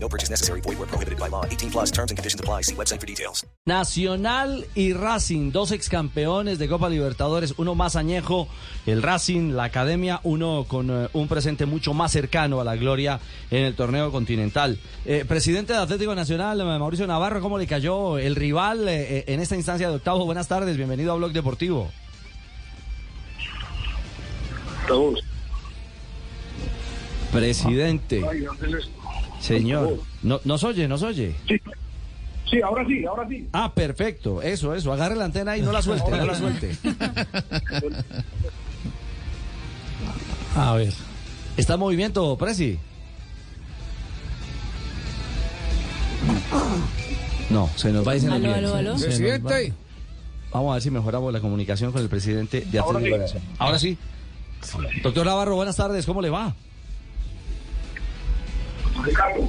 No purchase necessary. Void where prohibited by law. 18 plus terms and conditions apply. See website for details. Nacional y Racing, dos ex campeones de Copa Libertadores, uno más añejo, el Racing, la Academia, uno con eh, un presente mucho más cercano a la gloria en el torneo continental. Eh, presidente de Atlético Nacional, Mauricio Navarro, ¿cómo le cayó el rival eh, en esta instancia de octavo? Buenas tardes, bienvenido a Blog Deportivo. Todos. Presidente, Ay, ¿dónde les- señor, no, ¿nos oye, nos oye? Sí. Sí, ahora sí, ahora sí. Ah, perfecto, eso, eso, agarre la antena y no la suelte, no la suelte. A ver. ¿Está en movimiento, Presi? No, se nos va y se nos viene. va. Vamos a ver si mejoramos la comunicación con el presidente de Ahora Atlético sí. Nacional. Ahora sí. Doctor Navarro, buenas tardes, ¿cómo le va? Ricardo.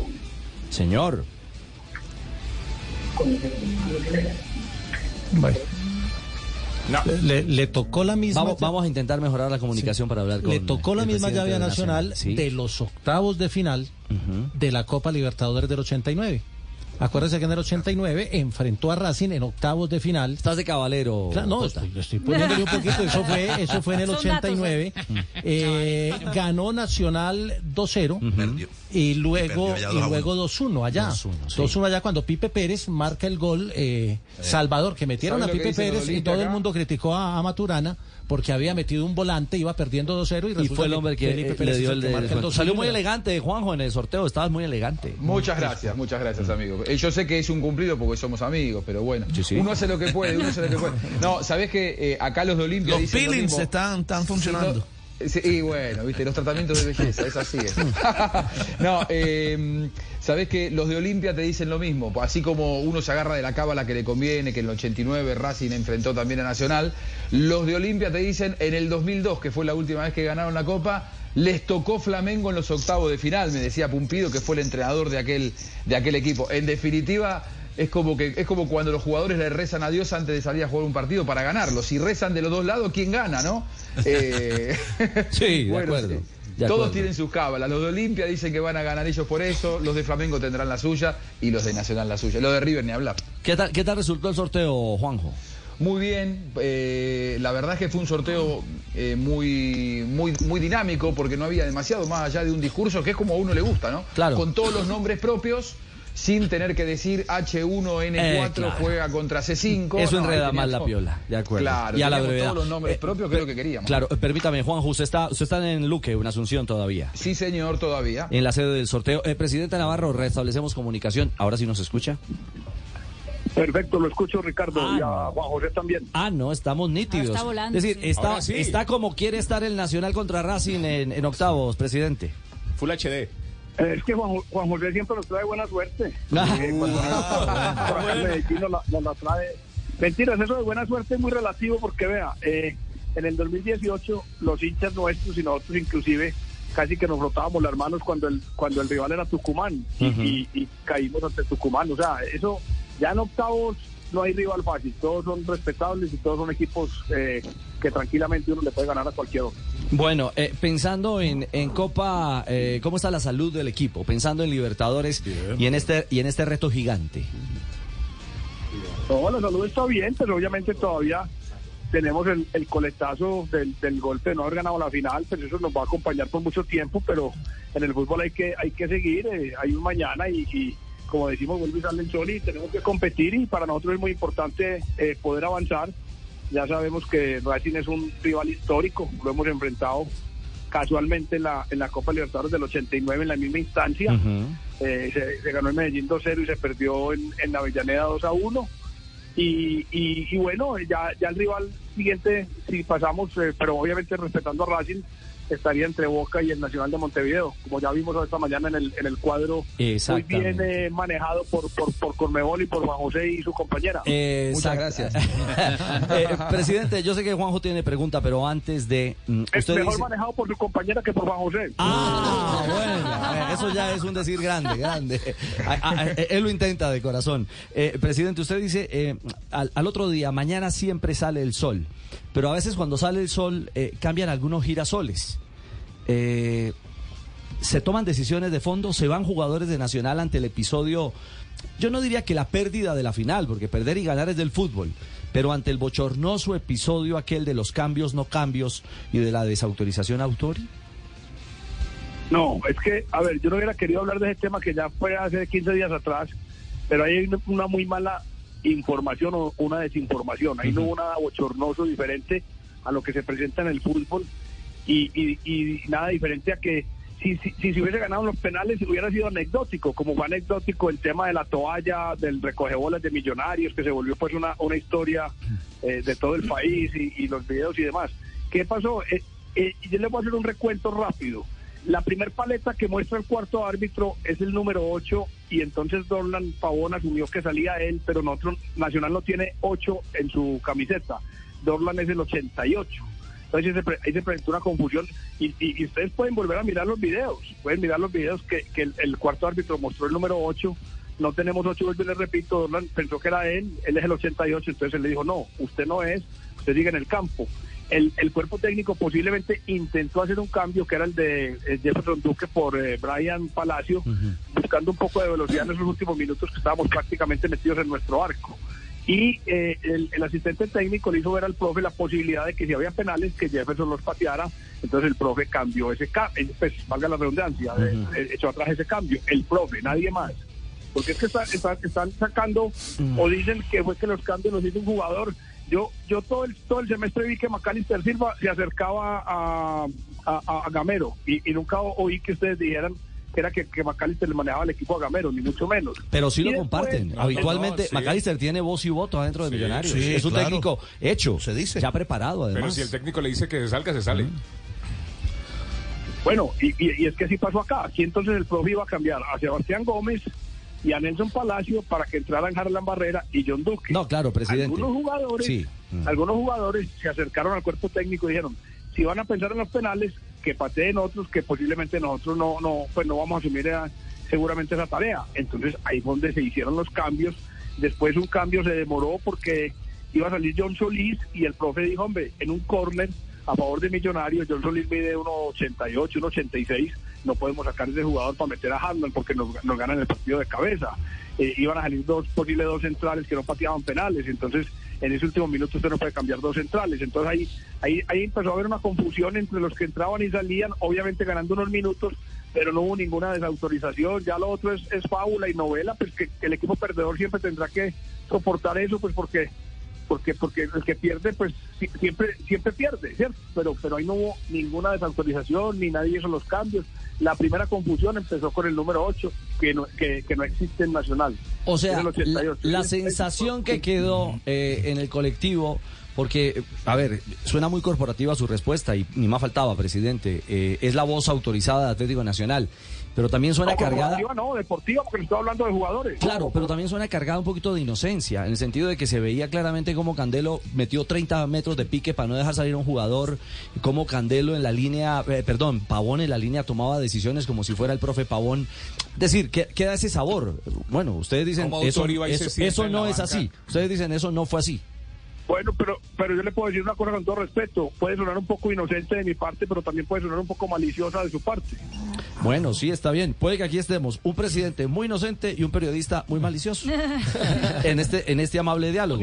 Señor. Le, le tocó la misma Vamos, vamos a intentar mejorar la comunicación para hablar con le tocó la misma llave de nacional Sí. de los octavos de final Ujú. de la Copa Libertadores del 89. Acuérdese que en el 89 enfrentó a Racing en octavos de final. Estás de cabalero. Claro, no, estoy, estoy poniéndole un poquito. Eso fue, eso fue en el Son datos, 89. Eh, ganó Nacional 2-0 y luego, y luego 2-1 allá. 2-1, sí. 2-1 allá cuando Pipe Pérez marca el gol eh, Salvador, que metieron a ¿Sabe lo que Pipe Pérez y todo el acá? mundo criticó a, a Maturana porque había metido un volante, iba perdiendo 2-0 y, Y fue el hombre que Felipe eh, Pérez le dio el que marca descuento. 2-1. Salió muy elegante, Juanjo, en el sorteo. Estabas muy elegante. Muchas gracias, muchas gracias, amigo. Eh, Yo sé que es un cumplido porque somos amigos, pero bueno. Sí, sí. Uno hace lo que puede, uno hace lo que puede. No, ¿sabés que acá los de Olimpia Los dicen lo peelings mismo? están, están funcionando. Sí, y bueno, viste, los tratamientos de belleza, es así. es. no, eh, sabés que los de Olimpia te dicen lo mismo, así como uno se agarra de la cábala que le conviene, que en el 89 Racing enfrentó también a Nacional, los de Olimpia te dicen en el 2002, que fue la última vez que ganaron la Copa, les tocó Flamengo en los octavos de final, me decía Pumpido, que fue el entrenador de aquel, de aquel equipo. En definitiva, es como que es como cuando los jugadores le rezan a Dios antes de salir a jugar un partido para ganarlo. Si rezan de los dos lados, ¿quién gana, no? Eh, Sí, de acuerdo, sí. de Todos acuerdo. tienen sus cábalas. Los de Olimpia dicen que van a ganar ellos por eso, los de Flamengo tendrán la suya y los de Nacional la suya. Los de River ni hablar. ¿Qué tal, ¿Qué tal resultó el sorteo, Juanjo? Muy bien, eh, la verdad es que fue un sorteo eh, muy, muy, muy dinámico porque no había demasiado más allá de un discurso que es como a uno le gusta, ¿no? Claro. Con todos los nombres propios, sin tener que decir H1N4 Eh, claro. juega contra C5. Eso No, enreda más la piola, de acuerdo. Claro, y a la brevedad. todos los nombres Eh, propios que es lo que queríamos. Claro, eh, permítame, Juanjo, usted está, usted está en Luque, una Asunción todavía. Sí, señor, todavía. En la sede del sorteo. Eh, presidente Navarro, restablecemos comunicación. Ahora sí nos escucha. Perfecto, lo escucho, Ricardo. Ah, y a. Juan José también. Ah, no, estamos nítidos. Ahora está volando, es decir, sí. está, sí. está como quiere estar el Nacional contra Racing en, en octavos, presidente. Full HD. Eh, es que Juan, Juan José siempre nos trae buena suerte. Ah. Eh, cuando por acá en Medellín nos la, nos la trae. Mentiras, eso de buena suerte es muy relativo porque vea, eh, en el 2018 los hinchas nuestros y nosotros inclusive casi que nos frotábamos las manos cuando el cuando el rival era Tucumán y, Ujú. y- y caímos ante Tucumán. O sea, eso ya en octavos no hay rival fácil, todos son respetables y todos son equipos eh, que tranquilamente uno le puede ganar a cualquier otro. Bueno, eh, pensando en, en Copa, eh, ¿cómo está la salud del equipo? Pensando en Libertadores y en este y en este reto gigante. No, la salud está bien, pero obviamente todavía tenemos el, el coletazo del, del golpe de no haber ganado la final, pero eso nos va a acompañar por mucho tiempo, pero en el fútbol hay que hay que seguir, eh, hay un mañana y, y, como decimos, vuelve y sale el sol y tenemos que competir y para nosotros es muy importante eh, poder avanzar. Ya sabemos que Racing es un rival histórico, lo hemos enfrentado casualmente en la, en la Copa Libertadores del 89 en la misma instancia. Eh, se, se ganó en Medellín 2-0 y se perdió en, en Avellaneda 2-1. Y, y, y bueno, ya, ya el rival siguiente, si pasamos, eh, pero obviamente respetando a Racing, estaría entre Boca y el Nacional de Montevideo, como ya vimos esta mañana en el, en el cuadro muy bien eh, manejado por, por, por y por Juan José y su compañera. Muchas gracias. eh, presidente, yo sé que Juanjo tiene pregunta, pero antes de... Mm, es mejor manejado por su compañera que por Juan José. Ah, bueno, eso ya es un decir grande, grande. él lo intenta de corazón. Eh, presidente, usted dice, eh, al, al otro día, mañana siempre sale el sol pero a veces cuando sale el sol eh, cambian algunos girasoles. Eh, se toman decisiones de fondo, se van jugadores de Nacional ante el episodio, yo no diría que la pérdida de la final, porque perder y ganar es del fútbol, pero ante el bochornoso episodio aquel de los cambios, no cambios y de la desautorización autori. No, es que, a ver, yo no hubiera querido hablar de ese tema que ya fue hace 15 días atrás, pero hay una muy mala información o una desinformación. Ahí no hubo nada bochornoso diferente a lo que se presenta en el fútbol y, y, nada diferente a que si, si, si, se hubiese ganado los penales hubiera sido anecdótico, como fue anecdótico el tema de la toalla, del recogebolas de millonarios, que se volvió pues una, una historia eh, de todo el país y, los videos y demás. ¿Qué pasó? Eh, eh, yo les voy a hacer un recuento rápido. La primer paleta que muestra el cuarto árbitro es el número 8 y entonces Dorlan Pavón asumió que salía él, pero nosotros, Nacional no tiene 8 en su camiseta. Dorlan es el 88. Entonces ahí se presentó una confusión y, ustedes pueden volver a mirar los videos, pueden mirar los videos que, el, cuarto árbitro mostró el número 8, no tenemos 8, yo les repito, Dorlan pensó que era él, él es el 88, entonces él le dijo, no, usted no es, usted sigue en el campo el, el, cuerpo técnico posiblemente intentó hacer un cambio que era el de eh, Jefferson Duque por eh, Brian Palacio, buscando un poco de velocidad en esos últimos minutos que estábamos prácticamente metidos en nuestro arco. Y eh, el, asistente técnico le hizo ver al profe la posibilidad de que si había penales, que Jefferson los pateara. Entonces el profe cambió ese cambio, pues valga la redundancia, echó atrás ese cambio. El profe, nadie más. Porque es que están sacando o dicen que fue que los cambios los hizo un jugador yo, yo todo el, todo el semestre vi que Macalister Silva se acercaba a, a, Gamero y, nunca oí que ustedes dijeran que era que, que Macalister le manejaba el equipo a Gamero, ni mucho menos. Pero sí lo comparten. Habitualmente Macalister tiene voz y voto adentro de Millonarios. es un técnico hecho, se dice. ya preparado además. Pero si el técnico le dice que se salga, se sale. Bueno, y, y, es que así pasó acá. Aquí entonces el profe iba a cambiar a Sebastián Gómez y a Nelson Palacio para que entraran Harlan Barrera y John Duque. No, claro, presidente. Algunos jugadores, mm. algunos jugadores se acercaron al cuerpo técnico y dijeron, si van a pensar en los penales, que pateen otros que posiblemente nosotros no, no, pues no vamos a asumir seguramente esa tarea. Entonces ahí fue donde se hicieron los cambios. Después un cambio se demoró porque iba a salir John Solís y el profe dijo, hombre, en un córner a favor de Millonarios, John Solís mide 1.88, 1.86 no podemos sacar ese jugador para meter a Harlan porque nos, ganan el partido de cabeza. Eh, iban a salir dos posibles dos centrales que no pateaban penales, entonces en ese último minuto usted no puede cambiar dos centrales. Entonces ahí, ahí, ahí empezó a haber una confusión entre los que entraban y salían, obviamente ganando unos minutos, pero no hubo ninguna desautorización. Ya lo otro es, es fábula y novela, pues que el equipo perdedor siempre tendrá que soportar eso, pues porque porque porque el que pierde pues siempre siempre pierde, ¿cierto? Pero pero ahí no hubo ninguna desautorización ni nadie hizo los cambios. La primera confusión empezó con el número 8, que no, que, no existe en Nacional. O sea, la, sensación que quedó eh, en el colectivo porque, a ver, suena muy corporativa su respuesta y ni más faltaba, presidente. Eh, es la voz autorizada de Atlético Nacional pero también suena cargada. No, deportiva, porque estoy hablando de jugadores. Claro, pero también suena cargada un poquito de inocencia, en el sentido de que se veía claramente cómo Candelo metió 30 metros de pique para no dejar salir a un jugador, cómo Candelo en la línea, eh, perdón, Pavón en la línea tomaba decisiones como si fuera el profe Pavón. Es decir, que queda ese sabor. Bueno, ustedes dicen, eso, eso no es así. Ustedes dicen, eso no fue así. Bueno, pero, pero yo le puedo decir una cosa con todo respeto. Puede sonar un poco inocente de mi parte, pero también puede sonar un poco maliciosa de su parte. Bueno, sí, está bien. Puede que aquí estemos un presidente muy inocente y un periodista muy malicioso en este en este amable diálogo.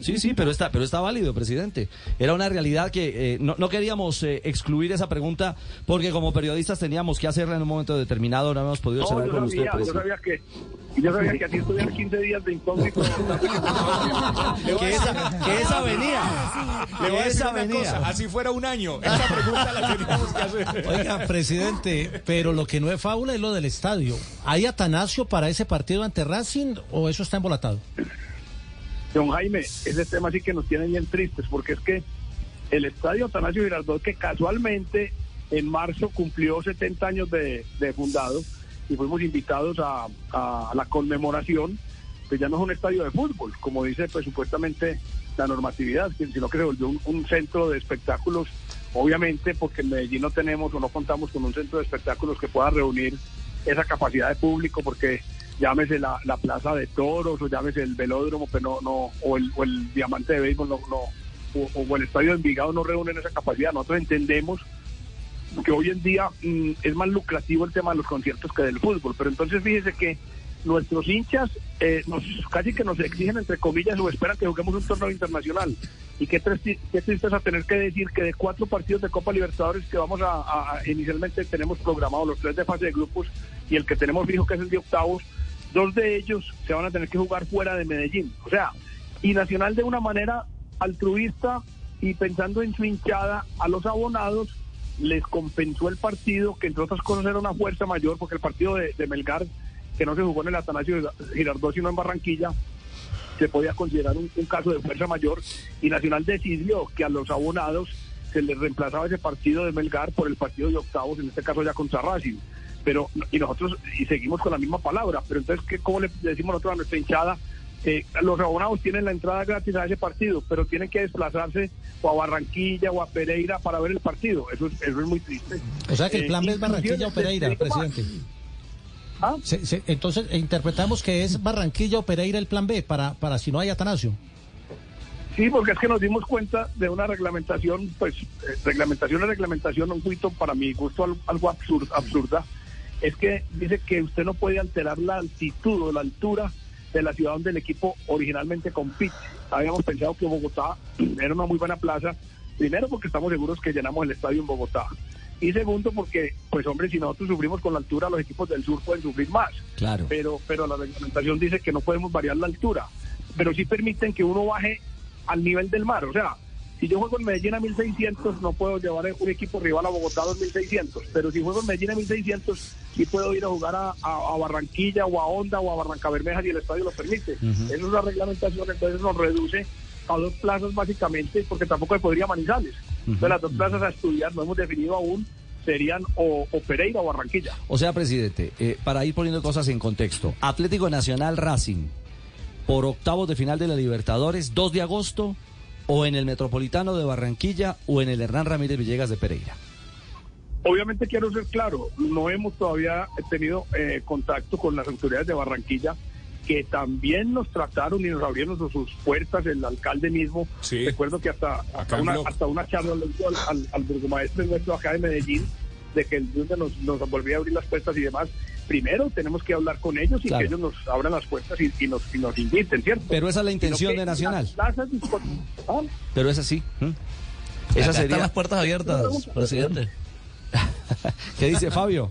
sí, sí, pero está pero está válido, presidente. Era una realidad que eh, no, queríamos eh, excluir esa pregunta porque como periodistas teníamos que hacerla en un momento determinado. No hemos podido no, con usted. Yo sabía que yo sabía que así estuvieran 15 días de incógnito. que, esa, que esa venía. Le voy a decir una cosa. Así fuera un año. Esa pregunta la teníamos que hacer. Oiga, presidente, pero lo que no es fábula es lo del estadio. ¿Hay Atanasio para ese partido ante Racing o eso está embolatado? Don Jaime, ese tema sí que nos tiene bien tristes porque es que el estadio Atanasio Girardot que casualmente en marzo cumplió 70 años de, fundado y fuimos invitados a, la conmemoración, pues ya no es un estadio de fútbol, como dice pues supuestamente la normatividad, sino que se volvió un, centro de espectáculos, obviamente porque en Medellín no tenemos o no contamos con un centro de espectáculos que pueda reunir esa capacidad de público, porque llámese la, plaza de toros o llámese el velódromo, pero no, o, el, o el diamante de béisbol, no, no o, el estadio de Envigado no reúnen esa capacidad. Nosotros entendemos que hoy en día mm, es más lucrativo el tema de los conciertos que del fútbol, pero entonces fíjese que nuestros hinchas eh, nos, casi que nos exigen, entre comillas, o esperan que juguemos un torneo internacional. Y qué, qué tristeza tener que decir que de cuatro partidos de Copa Libertadores que vamos a, inicialmente tenemos programados los tres de fase de grupos y el que tenemos fijo que es el de octavos, dos de ellos se van a tener que jugar fuera de Medellín. O sea, y Nacional de una manera altruista y pensando en su hinchada a los abonados les compensó el partido, que entre otras cosas era una fuerza mayor, porque el partido de, Melgar, que no se jugó en el Atanasio Girardot, sino en Barranquilla, se podía considerar un, caso de fuerza mayor, y Nacional decidió que a los abonados se les reemplazaba ese partido de Melgar por el partido de octavos, en este caso ya contra Racing. Pero, y nosotros, y seguimos con la misma palabra, pero entonces, ¿qué, ¿cómo le decimos nosotros a nuestra hinchada? Los abonados tienen la entrada gratis a ese partido, pero tienen que desplazarse o a Barranquilla o a Pereira para ver el partido. Eso es, eso es muy triste. O sea que el plan B es eh, Barranquilla o Pereira, presidente. ¿Ah? entonces interpretamos que es Barranquilla o Pereira el plan B para, para si no hay Atanasio. Sí, porque es que nos dimos cuenta de una reglamentación, pues, eh, reglamentación es reglamentación, un poquito para mi gusto algo absurda, absurda, es que dice que usted no puede alterar la altitud o la altura de la ciudad donde el equipo originalmente compite. Habíamos pensado que Bogotá era una muy buena plaza, primero porque estamos seguros que llenamos el estadio en Bogotá. Y segundo porque, pues hombre, si nosotros sufrimos con la altura, los equipos del sur pueden sufrir más. Claro. Pero, pero la reglamentación dice que no podemos variar la altura. Pero sí permiten que uno baje al nivel del mar. O sea, si yo juego en Medellín a 1600, no puedo llevar un equipo rival a Bogotá a 2600. Pero si juego en Medellín a 1600, sí puedo ir a jugar a, Barranquilla o a Honda o a Barranca Bermeja si el estadio lo permite. Esa es la reglamentación, entonces nos reduce a dos plazas básicamente, porque tampoco se podría Manizales. Entonces las dos plazas a estudiar no hemos definido aún serían o, Pereira o Barranquilla. O sea, presidente, eh, para ir poniendo cosas en contexto, Atlético Nacional Racing por octavos de final de la Libertadores, 2 de agosto, o en el Metropolitano de Barranquilla o en el Hernán Ramírez Villegas de Pereira? Obviamente quiero ser claro, no hemos todavía tenido eh, contacto con las autoridades de Barranquilla que también nos trataron y nos abrieron sus puertas, el alcalde mismo. Recuerdo que hasta, hasta, una, hasta una charla al, al, al burgomaestre nuestro acá de Medellín de que el nos, nos volvía a abrir las puertas y demás. Primero tenemos que hablar con ellos y que ellos nos abran las puertas y, nos, y nos inviten, ¿cierto? Pero esa es la intención de Nacional. ¿Ah? Pero es así. Esa sería... están las puertas abiertas, presidente. ¿Qué dice Fabio?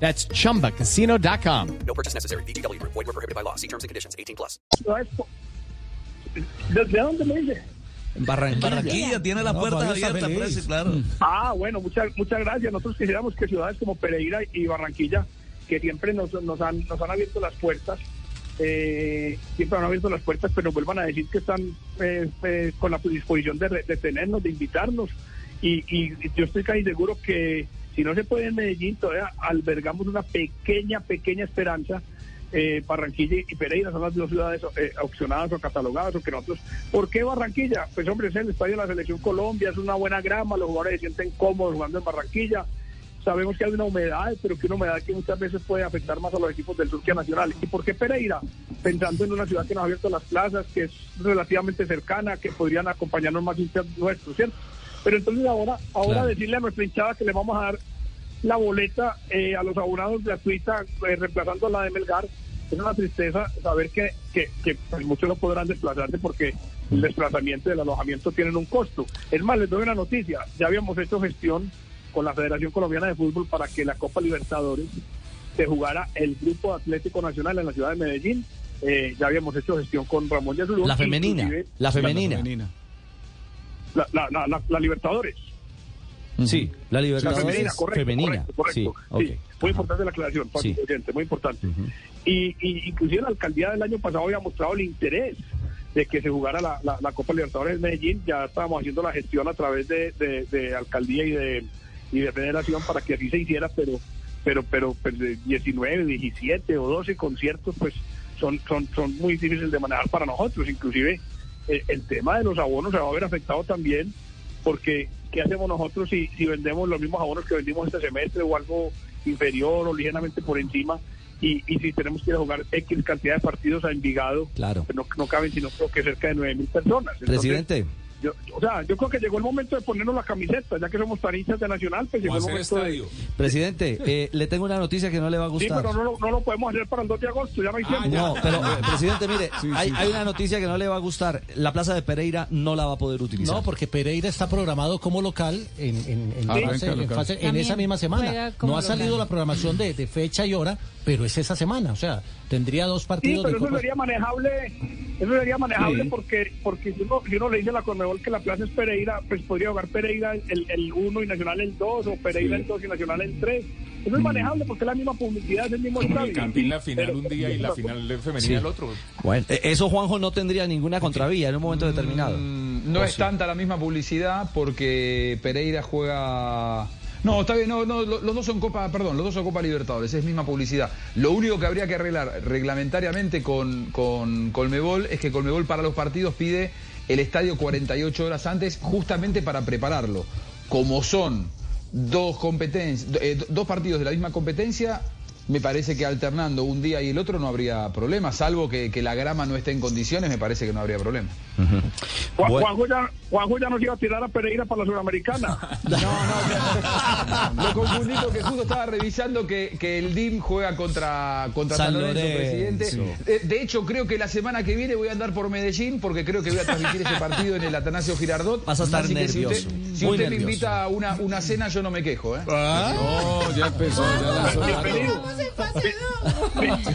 That's chumbacasino.com. No purchase necessary. BGW. Void were prohibited by law. See terms and conditions 18 plus. ¿De dónde me dice? En Barranquilla. Barranquilla tiene las no, puertas abiertas, precio, claro. Ah, bueno, muchas muchas gracias. Nosotros quisiéramos que ciudades como Pereira y Barranquilla, que siempre nos, nos, han, nos han abierto las puertas, eh, siempre han abierto las puertas, pero vuelvan a decir que están eh, eh, con la disposición de, de, tenernos, de invitarnos. Y, y yo estoy casi seguro que si no se puede en Medellín, todavía albergamos una pequeña, pequeña esperanza. Eh, Barranquilla y Pereira son las dos ciudades eh, opcionadas o catalogadas o que nosotros. ¿Por qué Barranquilla? Pues hombre, es el estadio de la Selección Colombia, es una buena grama, los jugadores se sienten cómodos jugando en Barranquilla. Sabemos que hay una humedad, pero que una humedad que muchas veces puede afectar más a los equipos del sur que a Nacional. ¿Y por qué Pereira? Pensando en una ciudad que nos ha abierto las plazas, que es relativamente cercana, que podrían acompañarnos más nuestros, ¿cierto? Pero entonces ahora, ahora decirle a nuestra hinchada que le vamos a dar la boleta eh, a los abonados gratuita, eh, reemplazando a la de Melgar, es una tristeza saber que, que, que pues, muchos no podrán desplazarse porque el desplazamiento y el alojamiento tienen un costo. Es más, les doy una noticia, ya habíamos hecho gestión con la Federación Colombiana de Fútbol para que la Copa Libertadores se jugara el Grupo Atlético Nacional en la ciudad de Medellín. Eh, ya habíamos hecho gestión con Ramón Yasurún. La femenina, la femenina. La, la, la, la Libertadores. Sí, la Libertadores La femenina, correcto, femenina. correcto, correcto. Sí, Sí, ok. Muy importante la aclaración, para Sí. oyente, muy importante. y, y inclusive la alcaldía del año pasado había mostrado el interés de que se jugara la, la, la Copa Libertadores de Medellín. Ya estábamos haciendo la gestión a través de, de, de alcaldía y de, y de federación para que así se hiciera, pero pero pero pues, de 19, 17 o 12 conciertos pues son son son muy difíciles de manejar para nosotros. Inclusive el tema de los abonos se va a ver afectado también porque ¿qué hacemos nosotros si, si vendemos los mismos abonos que vendimos este semestre o algo inferior o ligeramente por encima? Y, y si tenemos que ir a jugar X cantidad de partidos a Envigado, Claro. pues no, no caben sino creo que cerca de 9 mil personas. Entonces, Presidente. Yo, o sea, yo creo que llegó el momento de ponernos la camiseta, ya que somos taristas de Nacional, pues llegó el momento de... Presidente, eh, le tengo una noticia que no le va a Sí, gustar. pero no, lo- no lo podemos hacer para el 2 de agosto, ya no hay tiempo. No, pero eh, presidente, mire, Sí, hay, sí. hay una noticia que no le va a gustar. La plaza de Pereira no la va a poder utilizar. No, porque Pereira está programado como local en, en, en, fase- en local. esa misma semana. No ha salido local. la programación de, de fecha y hora, pero es esa semana. O sea, tendría dos Sí, partidos pero de eso Copa- sería manejable, eso sería manejable Sí. porque porque si uno, si uno le dice a la Conmebol que la plaza es Pereira, pues podría jugar Pereira el, el 1 y Nacional el 2, o Pereira el 2 y Nacional el 3. Eso es manejable porque es la misma publicidad, es el mismo Como el. Campín la final Pero- un día y la final femenina Sí. el otro. Bueno, eh, eso Juanjo no tendría ninguna contravía en un momento determinado. Mm, No ¿O es sí? tanta la misma publicidad porque Pereira juega. No, está bien, no, no, lo- los dos son Copa, perdón, los dos son Copa Libertadores, es misma publicidad. Lo único que habría que arreglar reglamentariamente con, con Colmebol es que Colmebol para los partidos pide el estadio 48 horas antes justamente para prepararlo. Como son dos competencias, dos partidos de la misma competencia, me parece que alternando un día y el otro no habría problema, salvo que, que la grama no esté en condiciones, me parece que no habría problema. Juan- ya, Juanjo ya nos iba a tirar a Pereira para la Sudamericana. Lo confundí porque justo estaba revisando que, que el DIM juega contra, contra San, San Lorenzo, Lorenzo. presidente. Eh, De hecho, creo que la semana que viene voy a andar por Medellín porque creo que voy a transmitir ese partido en el Atanasio Girardot. Vas a estar Así que si nervioso, usted, si muy usted me nervioso. invita a una, una cena, yo no me quejo. ¿eh? No, ya empezó, ya. Bienvenido.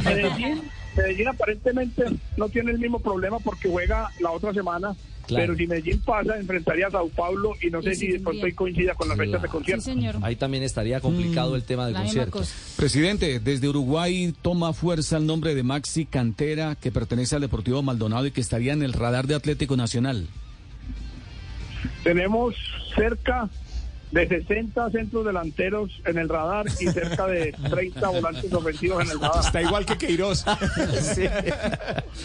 Medellín, Medellín aparentemente no tiene el mismo problema porque juega la otra semana. Claro. Pero si Medellín pasa, enfrentaría a Sao Paulo y no sé Sí, si después hoy coincida con las fechas de Sí, concierto. señor. Ahí también estaría complicado el tema del concierto. Presidente, desde Uruguay toma fuerza el nombre de Maxi Cantera, que pertenece al Deportivo Maldonado y que estaría en el radar de Atlético Nacional. Tenemos cerca de 60 centros delanteros en el radar y cerca de 30 volantes ofensivos en el radar. Está igual que Queiroz.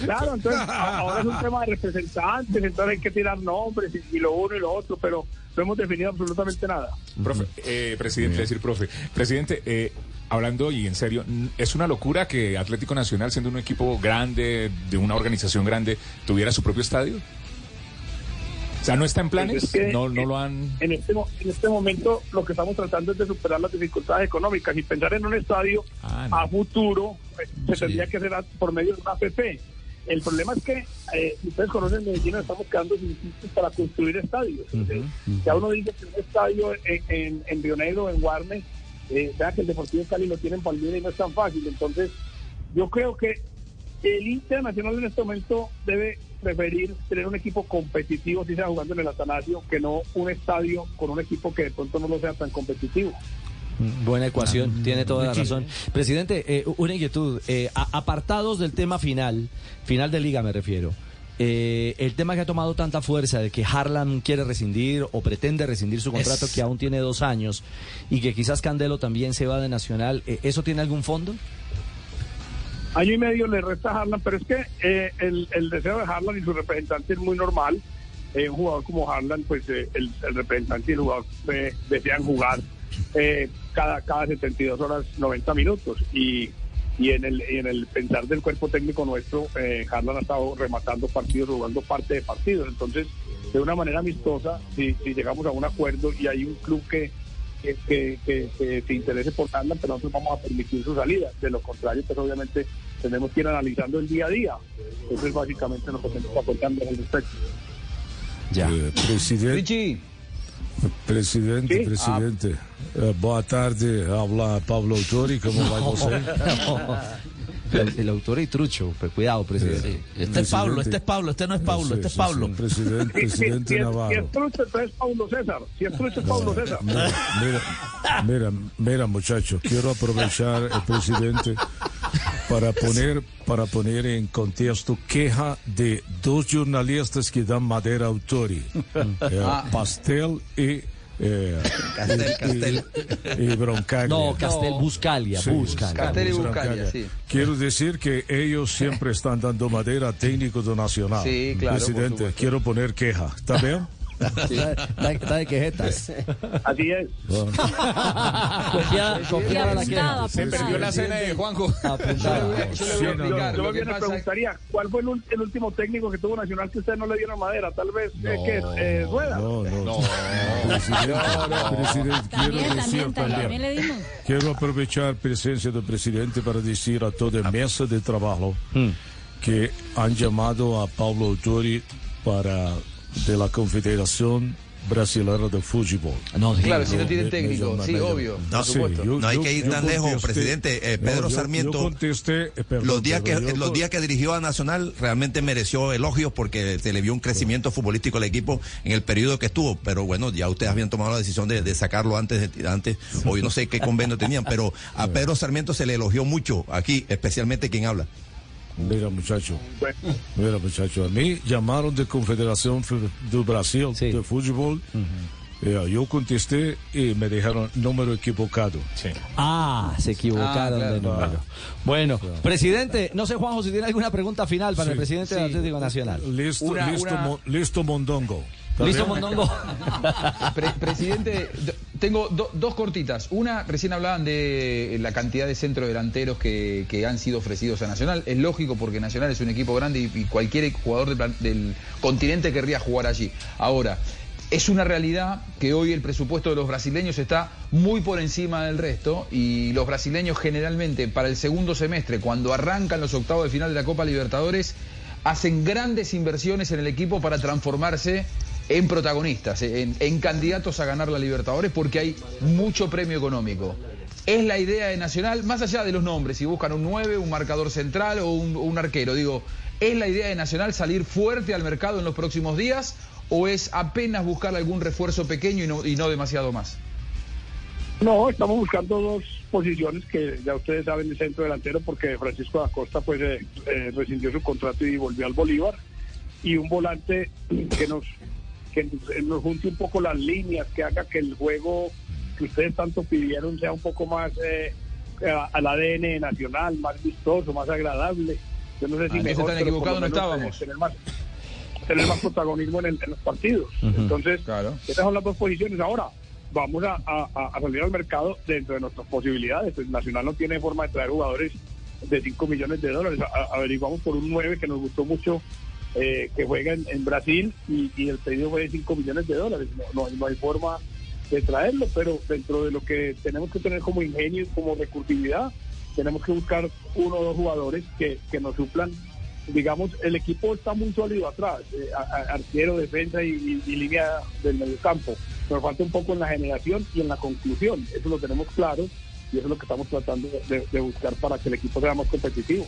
Claro, entonces ahora es un tema de representantes, entonces hay que tirar nombres y, y lo uno y lo otro, pero no hemos definido absolutamente nada. Profe, eh, presidente, decir profe. Presidente, eh, hablando y en serio, es una locura que Atlético Nacional, siendo un equipo grande, de una organización grande, tuviera su propio estadio. O sea, ¿no está en planes? Es que, no, no lo han... En este, en este momento lo que estamos tratando es de superar las dificultades económicas y pensar en un estadio Ah, no. a futuro eh, se tendría que hacer por medio de una APP. El problema es que, eh, si ustedes conocen Medellín, nos estamos quedando sin sitios para construir estadios. Ya uno dice que un estadio en, en, en Río Negro, en Guarne, eh, vea que el Deportivo Cali lo tiene en Palmira y no es tan fácil. Entonces, yo creo que el Internacional en este momento debe preferir tener un equipo competitivo, si sea jugando en el Atanasio, que no un estadio con un equipo que de pronto no lo sea tan competitivo. Buena ecuación, tiene toda la razón. Presidente, eh, una inquietud. eh, a- apartados del tema final, final de liga me refiero. eh, el tema que ha tomado tanta fuerza de que Harlan quiere rescindir o pretende rescindir su contrato Es- que aún tiene dos años y que quizás Candelo también se va de Nacional, eh, ¿eso tiene algún fondo? Año y medio le resta a Harlan, pero es que eh, el, deseo de Harlan y su representante es muy normal. Eh, un jugador como Harlan, pues eh, el, representante y el jugador eh, desean jugar eh, cada, cada 72 horas 90 minutos. Y, y en el, en el pensar del cuerpo técnico nuestro, eh, Harlan ha estado rematando partidos, jugando parte de partidos. Entonces, de una manera amistosa, si llegamos a un acuerdo y hay un club que, que, que, que- que se interese por Harlan, pero nosotros vamos a permitir su salida. De lo contrario, pues obviamente tenemos que ir analizando el día a día. Eso es básicamente lo que tenemos que aportar al respecto. Ya. Eh, presidente. Richie, Presidente, Sí. presidente. Eh, boa tarde, habla Pablo Autori, ¿cómo va usted? El, el autor y trucho, pues cuidado, presidente. Este es Pablo, este es Pablo, este no es Pablo, este es Pablo. Presidente, Si, si- presidente si es, si Navarro. es trucho, entonces es Paulo César. Si es trucho, es Paulo César. Mira, mira, mira, mira, muchacho, quiero aprovechar el presidente para poner, para poner en contexto queja de dos jornalistas que dan madera a Autori, eh, Pastel y... Eh, Castel, y- Castel. y, y Broncaglia. No, Castel Buscalia, Sí, Buscalia. Castel y Buscalia. Buscalia, sí. Quiero decir que ellos siempre están dando madera a técnicos do Nacional. Sí, claro, Presidente, quiero poner queja. ¿Está bien? Está, de quejetas. Así es. Copiada, copiada la queja. Se perdió la cena de Juanjo. Yo no, que es preguntaría, ¿cuál fue el, último técnico que tuvo Nacional que ustedes no le dieron madera? Tal vez, eh, ¿qué? Eh, Rueda. No, no, Presidente, presidente, quiero decir también. Quiero aprovechar presencia del presidente para decir a toda mesa de trabajo que han llamado a Pablo Autori para de la Confederación Brasileña de Fútbol. No, sí, Claro, si no tienen técnico, sí, me obvio, No, por Sí, yo- No hay yo- que ir tan lejos, presidente. Eh, No, Pedro yo- Sarmiento. Yo contesté, eh, perdón, Los días, que, los días que dirigió a Nacional realmente mereció elogios porque se le vio un crecimiento futbolístico al equipo en el periodo que estuvo. Pero bueno, ya ustedes habían tomado la decisión de, de sacarlo antes, de, antes, o yo no sé qué convenio tenían, pero a Pedro Sarmiento se le elogió mucho aquí, especialmente quien habla. Mira, muchacho. Bueno, Mira, muchacho, a mí llamaron de Confederación do Brasil Sí. de Fútbol. Eh, yo contesté y me dejaron número equivocado. Ah, se equivocaron Ah, claro. de número. Bueno, presidente, no sé, Juanjo, si tiene alguna pregunta final para el presidente del Atlético Nacional. Listo, Una- listo, una- Mo- listo Mondongo. ¿Está ¿Listo, bien? Mondongo? Pre- presidente, tengo do- dos cortitas. Una, recién hablaban de la cantidad de centrodelanteros que, que han sido ofrecidos a Nacional. Es lógico porque Nacional es un equipo grande y, y cualquier jugador del continente querría jugar allí. Ahora, es una realidad que hoy el presupuesto de los brasileños está muy por encima del resto y los brasileños generalmente para el segundo semestre, cuando arrancan los octavos de final de la Copa Libertadores, hacen grandes inversiones en el equipo para transformarse en protagonistas, en, candidatos a ganar la Libertadores porque hay mucho premio económico. Es la idea de Nacional, más allá de los nombres, si buscan un 9, un marcador central o un, arquero, digo, ¿es la idea de Nacional salir fuerte al mercado en los próximos días o es apenas buscar algún refuerzo pequeño y no, demasiado más? No, estamos buscando dos posiciones que ya ustedes saben, el centro delantero, porque Francisco da Costa pues eh, eh, rescindió su contrato y volvió al Bolívar, y un volante que nos que nos- nos junte un poco las líneas, que haga que el juego que ustedes tanto pidieron sea un poco más eh, a- al ADN nacional, más vistoso, más agradable. Yo no sé si Ah, mejor, equivocados lo no eh, estábamos. Tener más, tener más protagonismo en, el- en los partidos. Entonces, Claro. esas son las dos posiciones. Ahora, vamos a, a- a salir al mercado dentro de nuestras posibilidades. El Nacional no tiene forma de traer jugadores de 5 millones de dólares. A- averiguamos por un 9 que nos gustó mucho, eh, que juega en, Brasil y, y el pedido fue de 5 millones de dólares. No, no, no hay forma de traerlo, pero dentro de lo que tenemos que tener como ingenio y como recursividad, tenemos que buscar uno o dos jugadores que, que nos suplan. Digamos, el equipo está muy sólido atrás, eh, arquero, defensa y línea del mediocampo. Nos falta un poco en la generación y en la conclusión. Eso lo tenemos claro y eso es lo que estamos tratando de, de buscar para que el equipo sea más competitivo.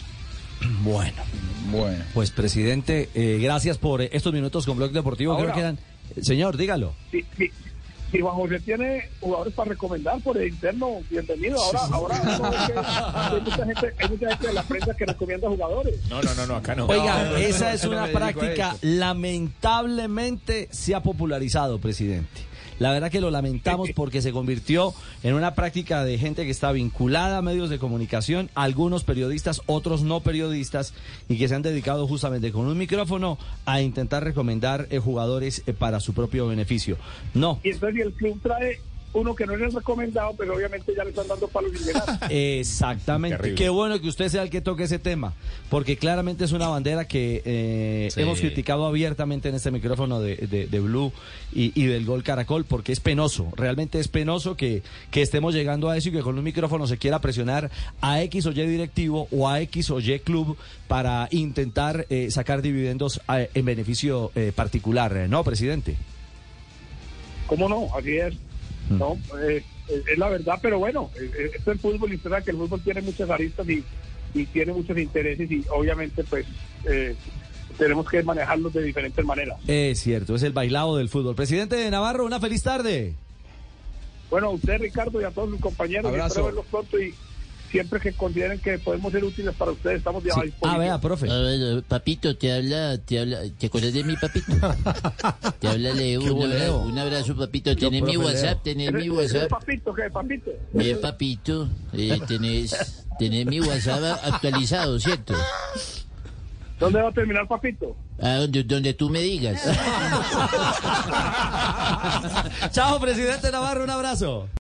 Bueno, Bueno. pues presidente, eh, gracias por estos minutos con Blog Deportivo. Creo Ahora- que eran... Señor, dígalo. Si, si, si Juan José tiene jugadores para recomendar por el interno, bienvenido. Ahora, ahora que hay, mucha gente, hay mucha gente de la prensa que recomienda jugadores. No, no, no, no, acá no. Oiga, no, esa no, es no una práctica lamentablemente se ha popularizado, presidente. La verdad que lo lamentamos porque se convirtió en una práctica de gente que está vinculada a medios de comunicación, algunos periodistas, otros no periodistas, y que se han dedicado justamente con un micrófono a intentar recomendar eh, jugadores eh, para su propio beneficio. No, Y entonces el club trae uno que no es el recomendado, pero obviamente ya le están dando palos sin llegar. Exactamente. Terrible. Qué bueno que usted sea el que toque ese tema, porque claramente es una bandera que eh, Sí. hemos criticado abiertamente en este micrófono de, de- de Blue y, y del Gol Caracol, porque es penoso, realmente es penoso que, que estemos llegando a eso y que con un micrófono se quiera presionar a X o Y directivo o a X o Y club para intentar eh, sacar dividendos eh, en beneficio eh, particular, ¿no, presidente? ¿Cómo no? Así es. No, eh, es la verdad, pero bueno, eh, eh, esto es el fútbol y usted sabe que el fútbol tiene muchas aristas y, y tiene muchos intereses y obviamente pues eh, tenemos que manejarlos de diferentes maneras. Es cierto, es el bailado del fútbol. Presidente de Navarro, una feliz tarde. Bueno, a usted Ricardo y a todos sus compañeros, Abrazo. espero verlos pronto y siempre que consideren que podemos ser útiles para ustedes, estamos ya a Ah, vea, profe. A ver, eh, papito, te habla, te habla, ¿te acuerdas de mi papito? Te habla Leo, un abrazo, un abrazo, papito. Tenés mi profe Leo. WhatsApp, tenés mi ¿Ese- ese WhatsApp. papito qué, papito? Bien, papito, eh, tenés, tenés mi WhatsApp actualizado, ¿cierto? ¿Dónde va a terminar papito? A donde, donde tú me digas. Chao, presidente Navarro, un abrazo.